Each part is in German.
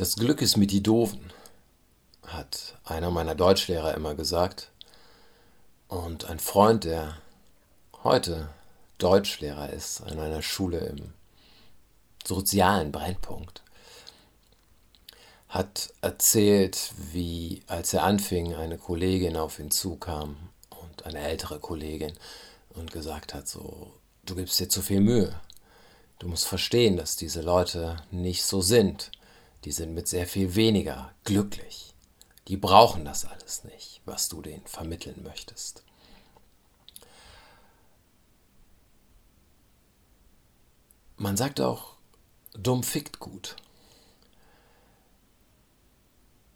Das Glück ist mit die Doofen, hat einer meiner Deutschlehrer immer gesagt. Und ein Freund, der heute Deutschlehrer ist an einer Schule im sozialen Brennpunkt, hat erzählt, wie als er anfing, eine Kollegin auf ihn zukam und eine ältere Kollegin und gesagt hat, so, du gibst dir zu viel Mühe. Du musst verstehen, dass diese Leute nicht so sind die sind mit sehr viel weniger glücklich. Die brauchen das alles nicht, was du denen vermitteln möchtest. Man sagt auch, dumm fickt gut.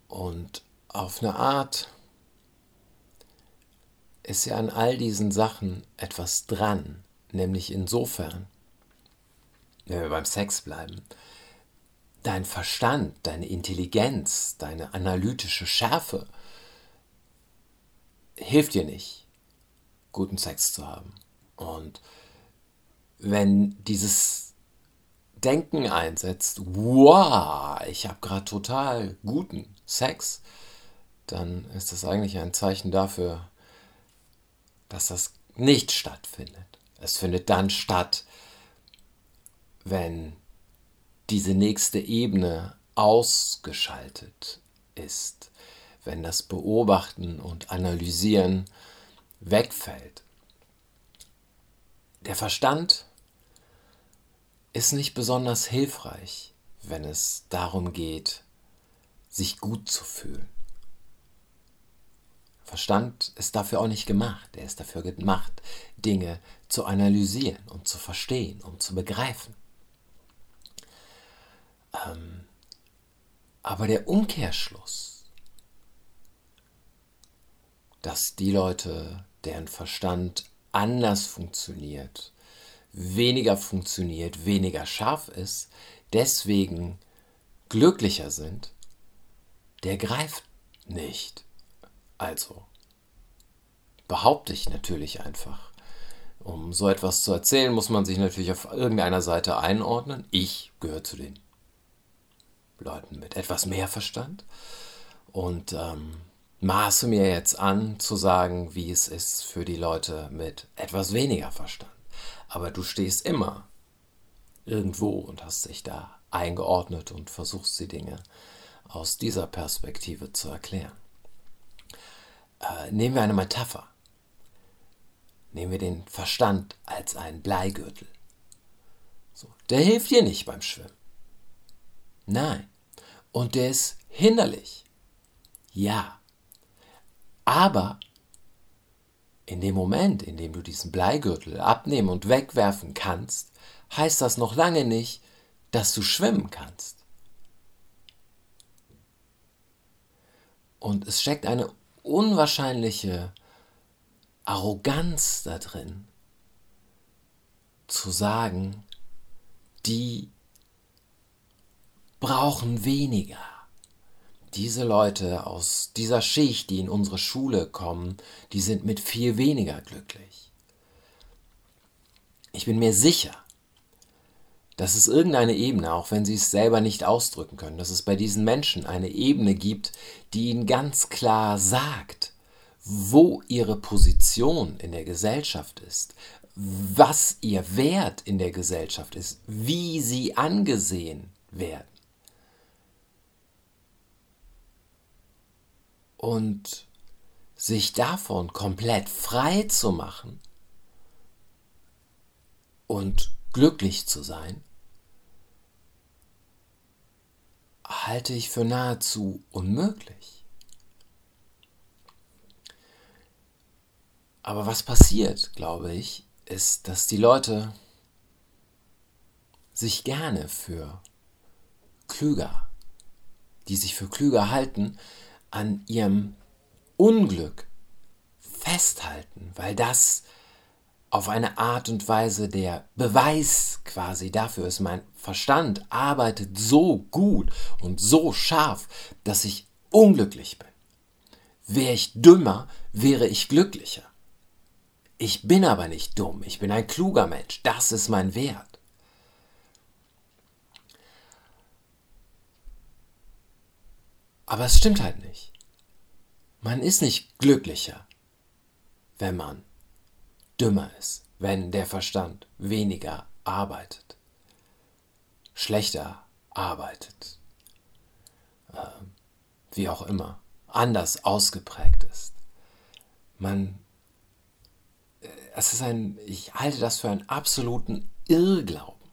Und auf eine Art ist ja an all diesen Sachen etwas dran, nämlich insofern, wenn wir beim Sex bleiben, dein Verstand, deine Intelligenz, deine analytische Schärfe hilft dir nicht, guten Sex zu haben. Und wenn dieses Denken einsetzt, wow, ich habe gerade total guten Sex, dann ist das eigentlich ein Zeichen dafür, dass das nicht stattfindet. Es findet dann statt, wenn diese nächste Ebene ausgeschaltet ist, wenn das Beobachten und Analysieren wegfällt. Der Verstand ist nicht besonders hilfreich, wenn es darum geht, sich gut zu fühlen. Verstand ist dafür auch nicht gemacht. Er ist dafür gemacht, Dinge zu analysieren und zu verstehen, um zu begreifen. Ähm, aber der Umkehrschluss, dass die Leute, deren Verstand anders funktioniert, weniger funktioniert, weniger scharf ist, deswegen glücklicher sind, der greift nicht. Also behaupte ich natürlich einfach. Um so etwas zu erzählen, muss man sich natürlich auf irgendeiner Seite einordnen. Ich gehöre zu den Leuten mit etwas mehr Verstand und ähm, maße mir jetzt an zu sagen, wie es ist für die Leute mit etwas weniger Verstand. Aber du stehst immer irgendwo und hast dich da eingeordnet und versuchst die Dinge aus dieser Perspektive zu erklären. Äh, nehmen wir eine Metapher. Nehmen wir den Verstand als einen Bleigürtel. So, der hilft dir nicht beim Schwimmen. Nein. Und der ist hinderlich. Ja. Aber in dem Moment, in dem du diesen Bleigürtel abnehmen und wegwerfen kannst, heißt das noch lange nicht, dass du schwimmen kannst. Und es steckt eine unwahrscheinliche Arroganz da drin, zu sagen, die brauchen weniger. Diese Leute aus dieser Schicht, die in unsere Schule kommen, die sind mit viel weniger glücklich. Ich bin mir sicher, dass es irgendeine Ebene, auch wenn sie es selber nicht ausdrücken können, dass es bei diesen Menschen eine Ebene gibt, die ihnen ganz klar sagt, wo ihre Position in der Gesellschaft ist, was ihr Wert in der Gesellschaft ist, wie sie angesehen werden. Und sich davon komplett frei zu machen und glücklich zu sein, halte ich für nahezu unmöglich. Aber was passiert, glaube ich, ist, dass die Leute sich gerne für klüger, die sich für klüger halten, an ihrem Unglück festhalten, weil das auf eine Art und Weise der Beweis quasi dafür ist, mein Verstand arbeitet so gut und so scharf, dass ich unglücklich bin. Wäre ich dümmer, wäre ich glücklicher. Ich bin aber nicht dumm, ich bin ein kluger Mensch, das ist mein Wert. Aber es stimmt halt nicht. Man ist nicht glücklicher, wenn man dümmer ist, wenn der Verstand weniger arbeitet, schlechter arbeitet, äh, wie auch immer, anders ausgeprägt ist. Man, äh, es ist ein, ich halte das für einen absoluten Irrglauben.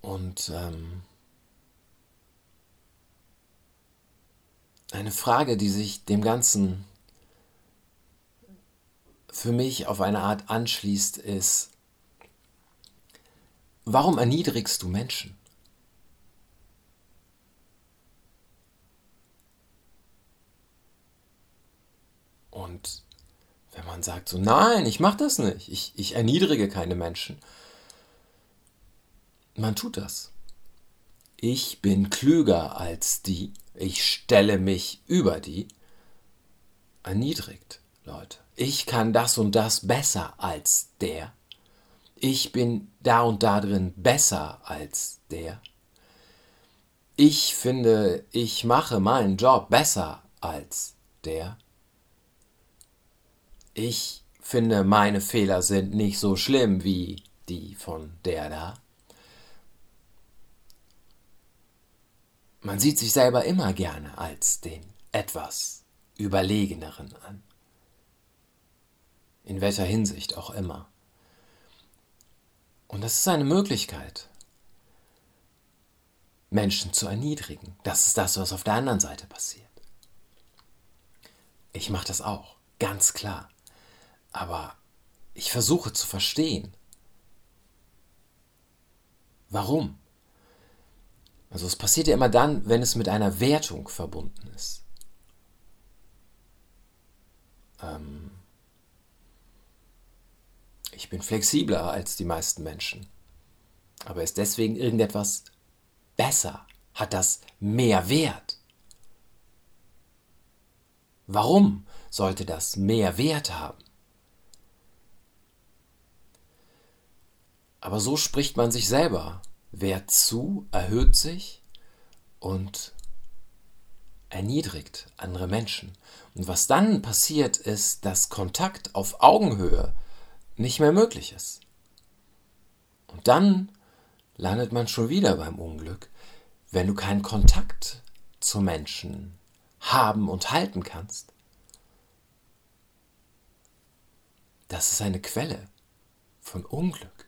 Und ähm, eine Frage, die sich dem Ganzen für mich auf eine Art anschließt, ist, warum erniedrigst du Menschen? Und wenn man sagt so, nein, ich mache das nicht, ich, ich erniedrige keine Menschen, man tut das. Ich bin klüger als die, ich stelle mich über die, erniedrigt, Leute. Ich kann das und das besser als der. Ich bin da und da drin besser als der. Ich finde, ich mache meinen Job besser als der. Ich finde, meine Fehler sind nicht so schlimm wie die von der da. Man sieht sich selber immer gerne als den etwas überlegeneren an. In welcher Hinsicht auch immer. Und das ist eine Möglichkeit, Menschen zu erniedrigen. Das ist das, was auf der anderen Seite passiert. Ich mache das auch, ganz klar. Aber ich versuche zu verstehen, warum. Also es passiert ja immer dann, wenn es mit einer Wertung verbunden ist. Ähm ich bin flexibler als die meisten Menschen. Aber ist deswegen irgendetwas besser? Hat das mehr Wert? Warum sollte das mehr Wert haben? Aber so spricht man sich selber Wert zu, erhöht sich und erniedrigt andere Menschen. Und was dann passiert, ist, dass Kontakt auf Augenhöhe nicht mehr möglich ist. Und dann landet man schon wieder beim Unglück, wenn du keinen Kontakt zu Menschen haben und halten kannst. Das ist eine Quelle von Unglück.